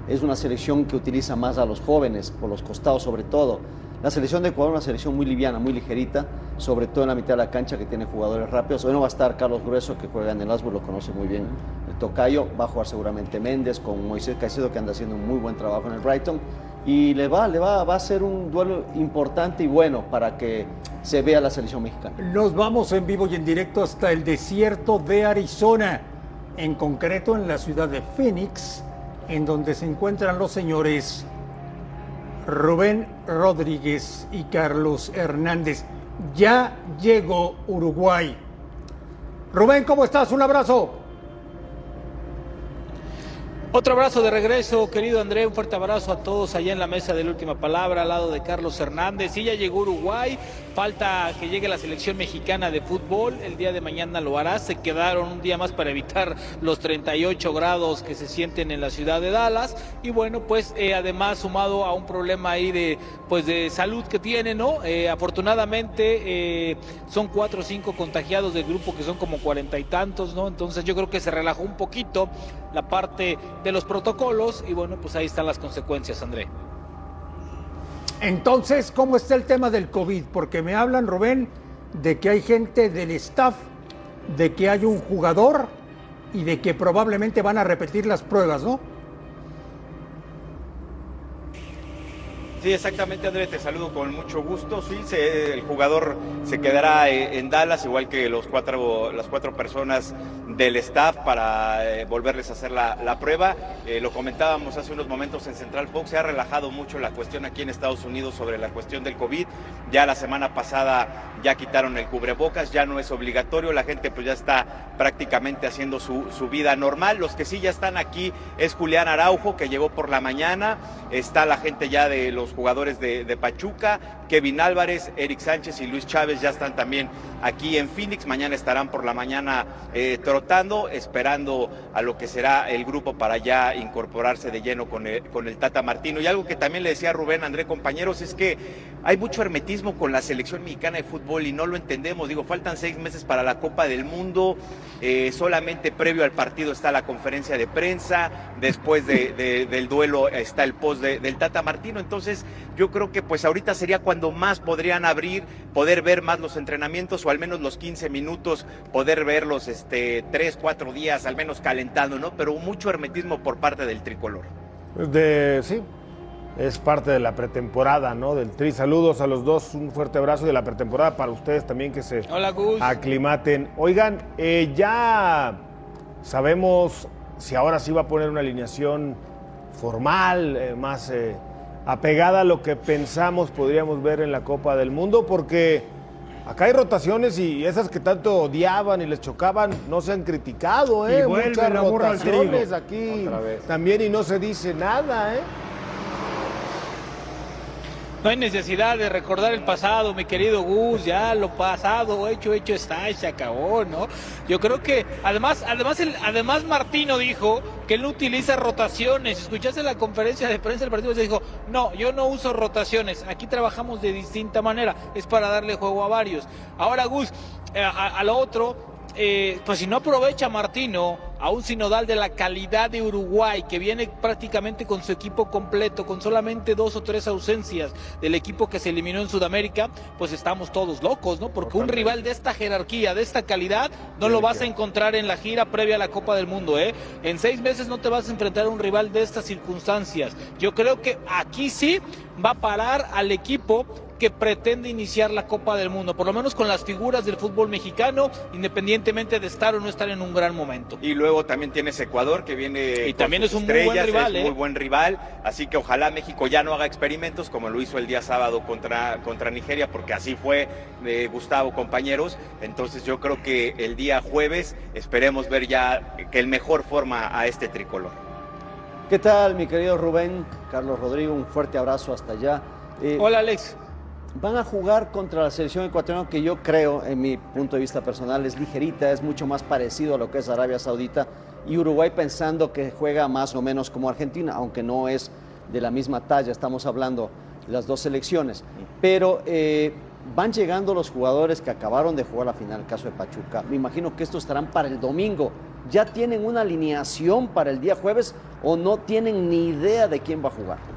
Es una selección que utiliza más a los jóvenes, por los costados sobre todo. La selección de Ecuador es una selección muy liviana, muy ligerita, sobre todo en la mitad de la cancha que tiene jugadores rápidos. Hoy no va a estar Carlos Grueso, que juega en el Asburg, lo conoce muy bien el Tocayo. Va a jugar seguramente Méndez con Moisés Caicedo, que anda haciendo un muy buen trabajo en el Brighton. Y le va, le va, va a ser un duelo importante y bueno para que se vea la selección mexicana. Nos vamos en vivo y en directo hasta el desierto de Arizona, en concreto en la ciudad de Phoenix, en donde se encuentran los señores Rubén Rodríguez y Carlos Hernández. Ya llegó Uruguay. Rubén, ¿cómo estás? Un abrazo. Otro abrazo de regreso, querido André, un fuerte abrazo a todos allá en la mesa de la última palabra, al lado de Carlos Hernández. Y ya llegó Uruguay, falta que llegue la selección mexicana de fútbol, el día de mañana lo hará, se quedaron un día más para evitar <laughs> los 38 grados que se sienten en la ciudad de Dallas. Y bueno, pues eh, además sumado a un problema ahí de, pues de salud que tiene, ¿no? Eh, afortunadamente eh, son cuatro o cinco contagiados del grupo que son como cuarenta y tantos, ¿no? Entonces yo creo que se relajó un poquito la parte de los protocolos y bueno, pues ahí están las consecuencias, André. Entonces, ¿cómo está el tema del COVID? Porque me hablan, Rubén, de que hay gente del staff, de que hay un jugador y de que probablemente van a repetir las pruebas, ¿no? Sí, exactamente, Andrés, te saludo con mucho gusto. Sí, el jugador se quedará eh, en Dallas, igual que los cuatro, las cuatro personas del staff para eh, volverles a hacer la, la prueba. Eh, lo comentábamos hace unos momentos en Central Fox, se ha relajado mucho la cuestión aquí en Estados Unidos sobre la cuestión del COVID. Ya la semana pasada ya quitaron el cubrebocas, ya no es obligatorio, la gente pues ya está prácticamente haciendo su, su vida normal. Los que sí ya están aquí es Julián Araujo, que llegó por la mañana, está la gente ya de los jugadores de, de Pachuca, Kevin Álvarez, Eric Sánchez y Luis Chávez ya están también aquí en Phoenix, mañana estarán por la mañana eh, trotando, esperando a lo que será el grupo para ya incorporarse de lleno con el, con el Tata Martino. Y algo que también le decía Rubén, André, compañeros, es que hay mucho hermetismo con la selección mexicana de fútbol y no lo entendemos. Digo, faltan seis meses para la Copa del Mundo, eh, solamente previo al partido está la conferencia de prensa, después de- de- del duelo está el post de- del Tata Martino. Entonces, yo creo que pues ahorita sería cuando más podrían abrir, poder ver más los entrenamientos o al menos los 15 minutos, poder verlos este, tres, cuatro días, al menos calentando, ¿no? Pero mucho hermetismo por parte del tricolor. De, sí, es parte de la pretemporada, ¿no? Del Tri. Saludos a los dos, un fuerte abrazo de la pretemporada para ustedes también que se Hola, Gus. aclimaten. Oigan, eh, ya sabemos si ahora sí va a poner una alineación formal, eh, más eh, apegada a lo que pensamos podríamos ver en la Copa del Mundo, porque acá hay rotaciones y esas que tanto odiaban y les chocaban no se han criticado, ¿eh? Y Muchas rotaciones aquí también y no se dice nada, ¿eh? No hay necesidad de recordar el pasado, mi querido Gus, ya lo pasado, hecho, hecho está y se acabó, ¿no? Yo creo que además, además, Martino dijo que él no utiliza rotaciones. Escuchaste la conferencia de prensa del partido, se dijo, no, yo no uso rotaciones, aquí trabajamos de distinta manera, es para darle juego a varios. Ahora, Gus, eh, a, a lo otro, eh, pues si no aprovecha Martino a un sinodal de la calidad de Uruguay, que viene prácticamente con su equipo completo, con solamente dos o tres ausencias del equipo que se eliminó en Sudamérica, pues estamos todos locos, ¿no? Porque un rival de esta jerarquía, de esta calidad, no lo vas a encontrar en la gira previa a la Copa del Mundo, ¿eh? En seis meses no te vas a enfrentar a un rival de estas circunstancias. Yo creo que aquí sí va a parar al equipo que pretende iniciar la Copa del Mundo, por lo menos con las figuras del fútbol mexicano, independientemente de estar o no estar en un gran momento. Y luego también tienes Ecuador, que viene Y con también sus es un muy buen estrellas, rival, es ¿eh? muy buen rival, así que ojalá México ya no haga experimentos como lo hizo el día sábado contra, contra Nigeria, porque así fue eh, Gustavo, compañeros. Entonces yo creo que el día jueves esperemos ver ya que el mejor forma a este tricolor. ¿Qué tal, mi querido Rubén? Carlos Rodrigo, un fuerte abrazo hasta allá. Eh, Hola, Alex. Van a jugar contra la selección ecuatoriana que yo creo, en mi punto de vista personal, es ligerita, es mucho más parecido a lo que es Arabia Saudita y Uruguay pensando que juega más o menos como Argentina, aunque no es de la misma talla, estamos hablando las dos selecciones. Pero eh, van llegando los jugadores que acabaron de jugar la final, el caso de Pachuca. Me imagino que estos estarán para el domingo. ¿Ya tienen una alineación para el día jueves o no tienen ni idea de quién va a jugar?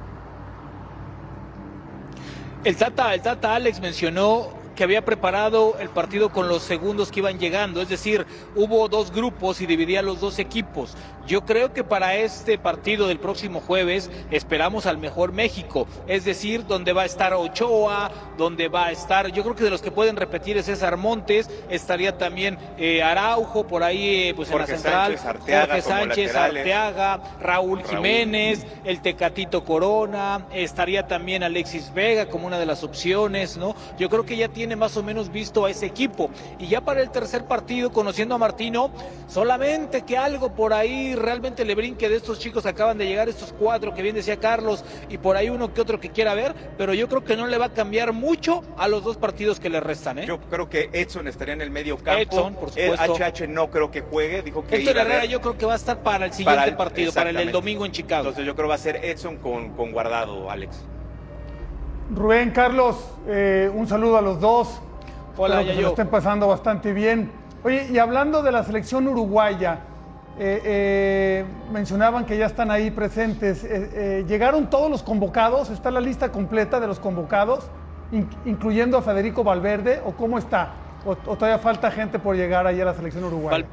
El Tata, el Tata Alex mencionó que había preparado el partido con los segundos que iban llegando, es decir, hubo dos grupos y dividía los dos equipos. Yo creo que para este partido del próximo jueves esperamos al mejor México, es decir, donde va a estar Ochoa, donde va a estar, yo creo que de los que pueden repetir es César Montes, estaría también eh, Araujo por ahí, eh, pues Jorge en la central, Sánchez, Arteaga Jorge Sánchez. Arteaga, Raúl Raúl. Jiménez, el Tecatito Corona, estaría también Alexis Vega como una de las opciones, ¿no? Yo creo que ya tiene más o menos visto a ese equipo. Y ya para el tercer partido, conociendo a Martino, solamente que algo por ahí realmente le brinque de estos chicos que acaban de llegar, estos cuatro que bien decía Carlos, y por ahí uno que otro que quiera ver, pero yo creo que no le va a cambiar mucho a los dos partidos que le restan, ¿eh? Yo creo que Edson estaría en el medio campo. Edson, por El supuesto. HH no creo que juegue, dijo que Héctor Herrera yo creo que va a estar para el siguiente para el- partido, para el del domingo en Chicago. Entonces yo creo que va a ser Edson con, con guardado, Alex. Rubén, Carlos, eh, un saludo a los dos. Hola, Espero que se Yayo. lo estén pasando bastante bien. Oye, y hablando de la selección uruguaya, eh, eh, mencionaban que ya están ahí presentes. Eh, eh, ¿Llegaron todos los convocados? ¿Está la lista completa de los convocados, in- incluyendo a Federico Valverde? ¿O cómo está? ¿O, todavía falta gente por llegar ahí a la selección uruguaya?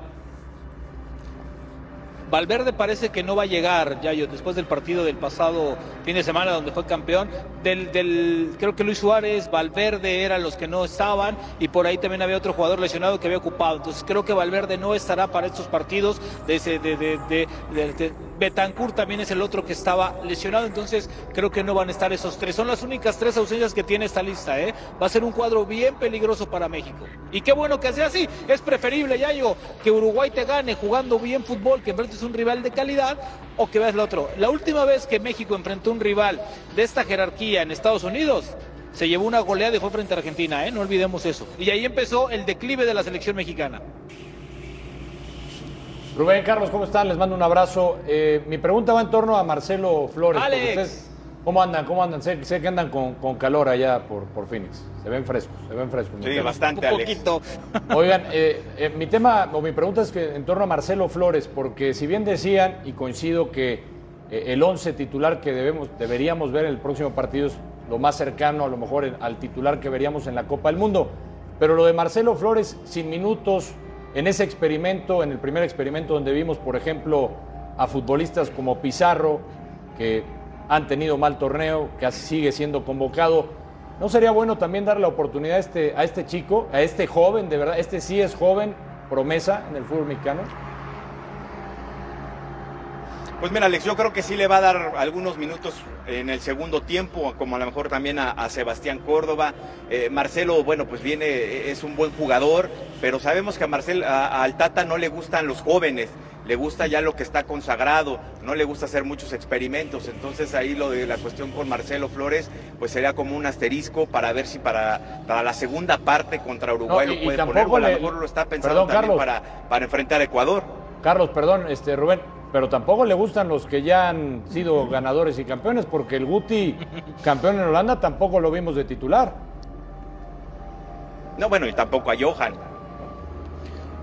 Valverde parece que no va a llegar, Yayo, después del partido del pasado fin de semana donde fue campeón. Del, del, creo que Luis Suárez, Valverde eran los que no estaban y por ahí también había otro jugador lesionado que había ocupado. Entonces creo que Valverde no estará para estos partidos. De, ese, de, de, de, Betancourt también es el otro que estaba lesionado, entonces creo que no van a estar esos tres. Son las únicas tres ausencias que tiene esta lista. ¿eh? Va a ser un cuadro bien peligroso para México. Y qué bueno que sea así. Es preferible, Yayo, que Uruguay te gane jugando bien fútbol, que enfrentes un rival de calidad, o que veas el otro. La última vez que México enfrentó un rival de esta jerarquía en Estados Unidos, se llevó una goleada y fue frente a Argentina, ¿eh? no olvidemos eso. Y ahí empezó el declive de la selección mexicana. Rubén, Carlos, ¿cómo están? Les mando un abrazo. Eh, mi pregunta va en torno a Marcelo Flores. Alex. ¿Cómo andan? ¿Cómo andan? Sé, sé que andan con, con calor allá por, por Phoenix. Se ven frescos, se ven frescos. Sí, bastante, Un Alex. poquito. Oigan, eh, eh, mi tema o mi pregunta es que en torno a Marcelo Flores, porque si bien decían, y coincido que eh, el 11 titular que debemos, deberíamos ver en el próximo partido es lo más cercano a lo mejor en- al titular que veríamos en la Copa del Mundo, pero lo de Marcelo Flores sin minutos en ese experimento, en el primer experimento donde vimos, por ejemplo, a futbolistas como Pizarro, que han tenido mal torneo, que sigue siendo convocado. ¿No sería bueno también darle la oportunidad a este, a este chico, a este joven, de verdad? Este sí es joven, promesa en el fútbol mexicano. Pues mira, Alex, yo creo que sí le va a dar algunos minutos en el segundo tiempo, como a lo mejor también a, Sebastián Córdoba. Eh, Marcelo, bueno, pues viene, es un buen jugador, pero sabemos que a Marcel, a, al Tata no le gustan los jóvenes, le gusta ya lo que está consagrado, no le gusta hacer muchos experimentos. Entonces ahí lo de la cuestión con Marcelo Flores, pues sería como un asterisco para ver si para, para la segunda parte contra Uruguay lo puede poner, a lo mejor lo está pensando también para, para enfrentar a Ecuador. Carlos, perdón, este Rubén, pero tampoco le gustan los que ya han sido ganadores y campeones, porque el Guti, campeón en Holanda, tampoco lo vimos de titular. No, bueno, y tampoco a Johan.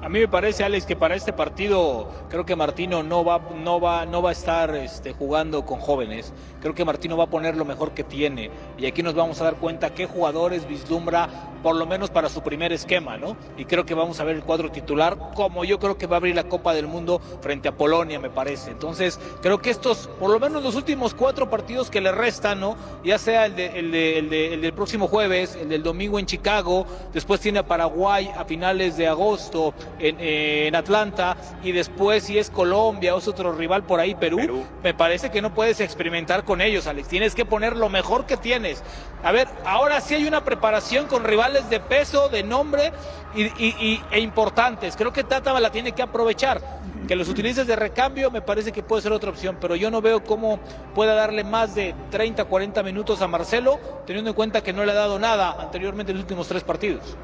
A mí me parece, Alex, que para este partido creo que Martino no va, no va, no va a estar este, jugando con jóvenes. Creo que Martino va a poner lo mejor que tiene. Y aquí nos vamos a dar cuenta qué jugadores vislumbra, por lo menos para su primer esquema, ¿no? Y creo que vamos a ver el cuadro titular, como yo creo que va a abrir la Copa del Mundo frente a Polonia, me parece. Entonces, creo que estos, por lo menos los últimos cuatro partidos que le restan, ¿no? Ya sea el, de, el, de, el, de, el del próximo jueves, el del domingo en Chicago, después tiene a Paraguay a finales de agosto en, Atlanta y después si es Colombia o es otro rival por ahí, Perú, me parece que no puedes experimentar con ellos, Alex. Tienes que poner lo mejor que tienes. A ver, ahora sí hay una preparación con rivales de peso, de nombre y, e importantes. Creo que Tata la tiene que aprovechar. Que los utilices de recambio me parece que puede ser otra opción, pero yo no veo cómo pueda darle más de 30, 40 minutos a Marcelo, teniendo en cuenta que no le ha dado nada anteriormente en los últimos tres partidos.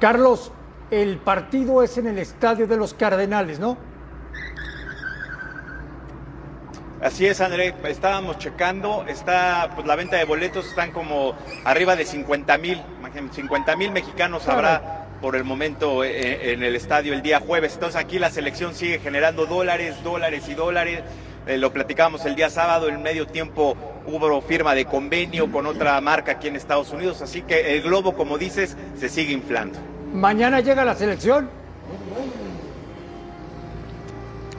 Carlos, el partido es en el estadio de los Cardenales, ¿no? Así es, André, estábamos checando, está, pues la venta de boletos están como arriba de 50 mil, 50 mil mexicanos habrá por el momento eh, eh, en el estadio el día jueves. Entonces aquí la selección sigue generando dólares, dólares y dólares. Eh, lo platicábamos el día sábado, en medio tiempo hubo firma de convenio con otra marca aquí en Estados Unidos, así que el globo, como dices, se sigue inflando. Mañana llega la selección.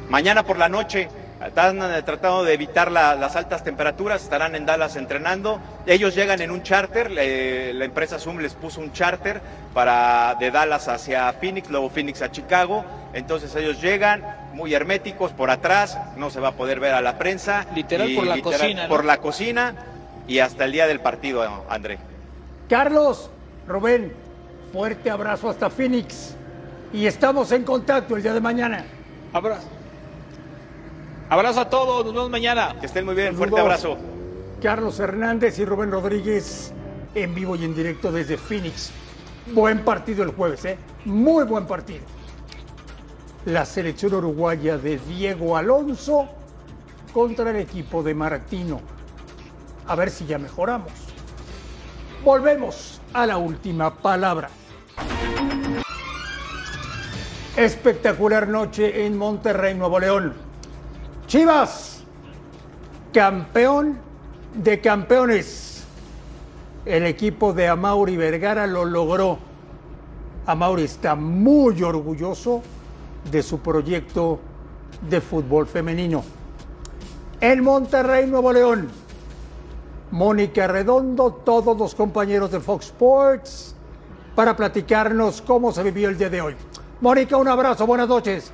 Mañana por la noche están eh, tratando de evitar las altas temperaturas, estarán en Dallas entrenando. Ellos llegan en un charter, la empresa Zoom les puso un charter para de Dallas hacia Phoenix, luego Phoenix a Chicago. Entonces ellos llegan muy herméticos por atrás, no se va a poder ver a la prensa. Literal por la cocina. Por la cocina y hasta el día del partido, André. Carlos, Rubén, Fuerte abrazo hasta Phoenix. Y estamos en contacto el día de mañana. Abrazo. Abrazo a todos, nos vemos mañana. Que estén muy bien, fuerte abrazo. Carlos Hernández y Rubén Rodríguez en vivo y en directo desde Phoenix. Buen partido el jueves, ¿eh? Muy buen partido. La selección uruguaya de Diego Alonso contra el equipo de Martino. A ver si ya mejoramos. Volvemos a la última palabra. Espectacular noche en Monterrey, Nuevo León. Chivas, campeón de campeones. El equipo de Amauri Vergara lo logró. Amauri está muy orgulloso de su proyecto de fútbol femenino. En Monterrey, Nuevo León, Mónica Redondo, todos los compañeros de Fox Sports, para platicarnos cómo se vivió el día de hoy. Mónica, un abrazo, buenas noches.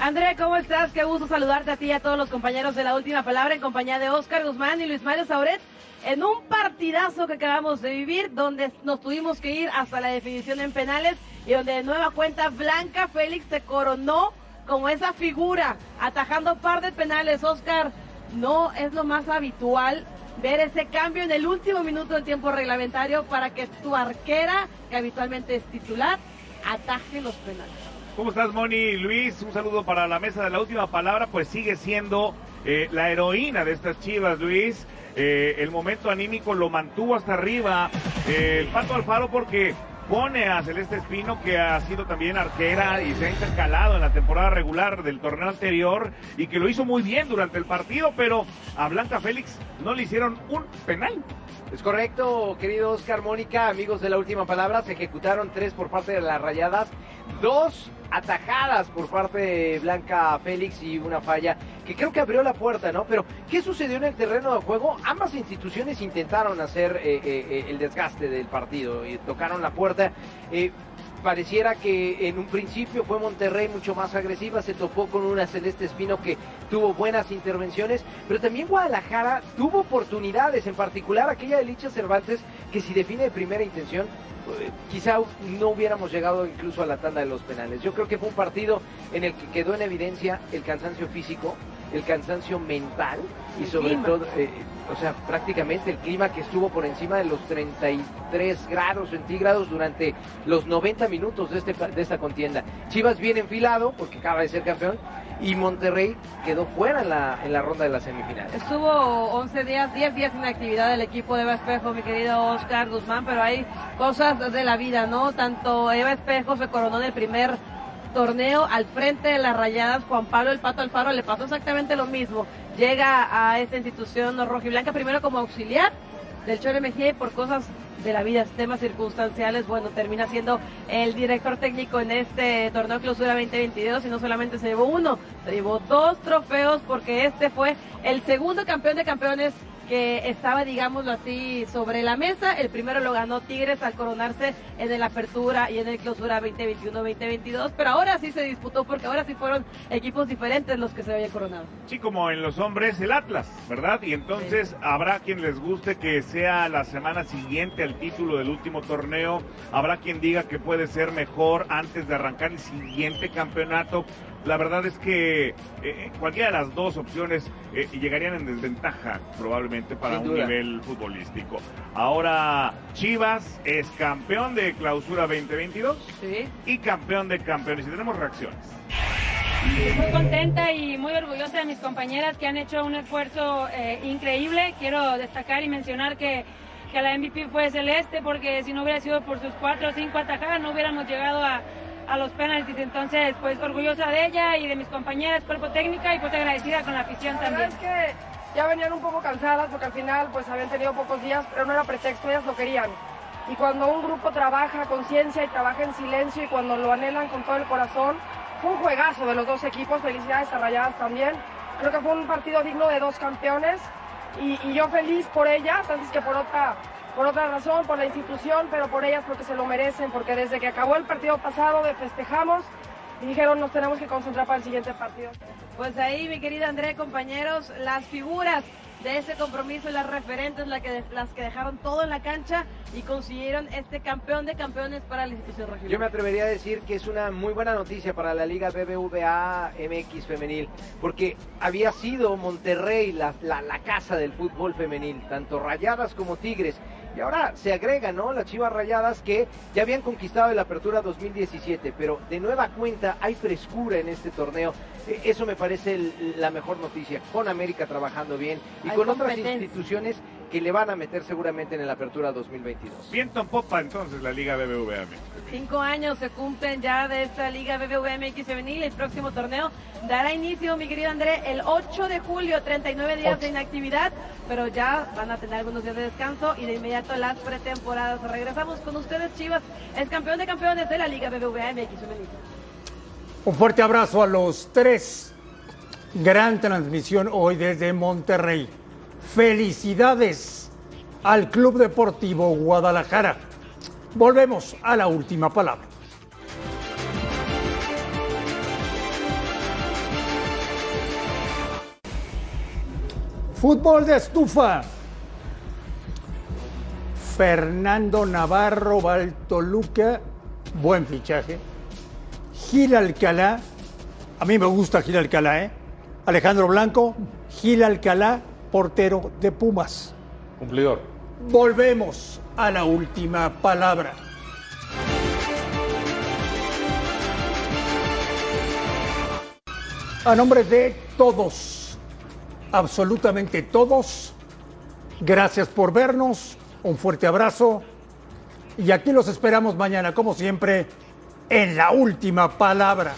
Andrea, ¿cómo estás? Qué gusto saludarte a ti y a todos los compañeros de la última palabra en compañía de Oscar Guzmán y Luis Mario Sauret en un partidazo que acabamos de vivir donde nos tuvimos que ir hasta la definición en penales y donde de nueva cuenta Blanca Félix se coronó como esa figura atajando par de penales. Oscar, no es lo más habitual ver ese cambio en el último minuto del tiempo reglamentario para que tu arquera, que habitualmente es titular, ataje los penales. ¿Cómo estás, Moni? Luis, un saludo para la mesa de la última palabra, pues sigue siendo eh, la heroína de estas chivas, Luis. Eh, el momento anímico lo mantuvo hasta arriba eh, el Pato Alfaro porque pone a Celeste Espino, que ha sido también arquera y se ha intercalado en la temporada regular del torneo anterior y que lo hizo muy bien durante el partido, pero a Blanca Félix no le hicieron un penal. Es correcto, querido Oscar Mónica, amigos de la última palabra, se ejecutaron tres por parte de las rayadas, dos atajadas por parte de Blanca Félix y una falla que creo que abrió la puerta, ¿no? Pero, ¿qué sucedió en el terreno de juego? Ambas instituciones intentaron hacer eh, eh, eh, el desgaste del partido y tocaron la puerta. pareciera que en un principio fue Monterrey mucho más agresiva, se topó con una Celeste Espino que tuvo buenas intervenciones, pero también Guadalajara tuvo oportunidades, en particular aquella de Licha Cervantes, que si define de primera intención, quizá no hubiéramos llegado incluso a la tanda de los penales. Yo creo que fue un partido en el que quedó en evidencia el cansancio físico, el cansancio mental y sobre todo, eh, o sea, prácticamente el clima que estuvo por encima de los 33 grados centígrados durante los 90 minutos de, este, de esta contienda. Chivas bien enfilado porque acaba de ser campeón y Monterrey quedó fuera en la, en la ronda de las semifinales. Estuvo 11 días, 10 días sin actividad del equipo de Eva Espejo, mi querido Oscar Guzmán, pero hay cosas de la vida, ¿no? Tanto Eva Espejo se coronó en el primer torneo al frente de las rayadas, Juan Pablo el Pato Alfaro le pasó exactamente lo mismo. Llega a esta institución rojiblanca primero como auxiliar del Chore Mejía y por cosas de la vida, temas circunstanciales, bueno, termina siendo el director técnico en este torneo clausura 2022 y no solamente se llevó uno, se llevó dos trofeos porque este fue el segundo campeón de campeones que estaba, digámoslo así, sobre la mesa. El primero lo ganó Tigres al coronarse en el Apertura y en el Clausura 2021-2022, pero ahora sí se disputó porque ahora sí fueron equipos diferentes los que se habían coronado. Sí, como en los hombres el Atlas, ¿verdad? Y entonces habrá quien les guste que sea la semana siguiente al título del último torneo, habrá quien diga que puede ser mejor antes de arrancar el siguiente campeonato la verdad es que eh, cualquiera de las dos opciones eh, llegarían en desventaja probablemente para un nivel futbolístico. Ahora Chivas es campeón de clausura 2022 y campeón de campeones y tenemos reacciones. Muy contenta y muy orgullosa de mis compañeras que han hecho un esfuerzo eh, increíble. Quiero destacar y mencionar que, que la MVP fue Celeste porque si no hubiera sido por sus cuatro o cinco atajadas no hubiéramos llegado a a los penaltis. Entonces, pues orgullosa de ella y de mis compañeras, cuerpo técnica y pues agradecida con la afición también. es que ya venían un poco cansadas porque al final pues habían tenido pocos días, pero no era pretexto, ellas lo querían. Y cuando un grupo trabaja a conciencia y trabaja en silencio y cuando lo anhelan con todo el corazón, fue un juegazo de los dos equipos, felicidades a Rayadas también. Creo que fue un partido digno de dos campeones y, y yo feliz por ellas, antes que por otra por otra razón, por la institución, pero por ellas porque se lo merecen, porque desde que acabó el partido pasado de festejamos y dijeron nos tenemos que concentrar para el siguiente partido. Pues ahí, mi querida Andrea, compañeros, las figuras de ese compromiso, las referentes, las que, las que dejaron todo en la cancha y consiguieron este campeón de campeones para la institución regional. Yo me atrevería a decir que es una muy buena noticia para la Liga BBVA MX femenil, porque había sido Monterrey la, la, la casa del fútbol femenil, tanto Rayadas como Tigres y ahora se agrega, ¿no? Las Chivas Rayadas que ya habían conquistado la Apertura 2017, pero de nueva cuenta hay frescura en este torneo. E, eso me parece la mejor noticia, con América trabajando bien y con otras instituciones que le van a meter seguramente en la Apertura 2022. Viento en popa entonces la Liga BBVA Cinco años se cumplen ya de esta Liga BBVA MX femenil. El próximo torneo dará inicio, mi querido André, el 8 de julio, 39 días de inactividad, pero ya van a tener algunos días de descanso y de inmediato las pretemporadas. Regresamos con ustedes, Chivas, es campeón de campeones de la Liga BBVA MX femenil. Un fuerte abrazo a los tres. Gran transmisión hoy desde Monterrey. Felicidades al Club Deportivo Guadalajara. Volvemos a la última palabra. Fútbol de estufa. Fernando Navarro Baltoluca, buen fichaje. Gil Alcalá, a mí me gusta Gil Alcalá, ¿eh? Alejandro Blanco, Gil Alcalá, portero de Pumas. Cumplidor. Volvemos a la última palabra. A nombre de todos, absolutamente todos, gracias por vernos, un fuerte abrazo y aquí los esperamos mañana, como siempre, en la última palabra.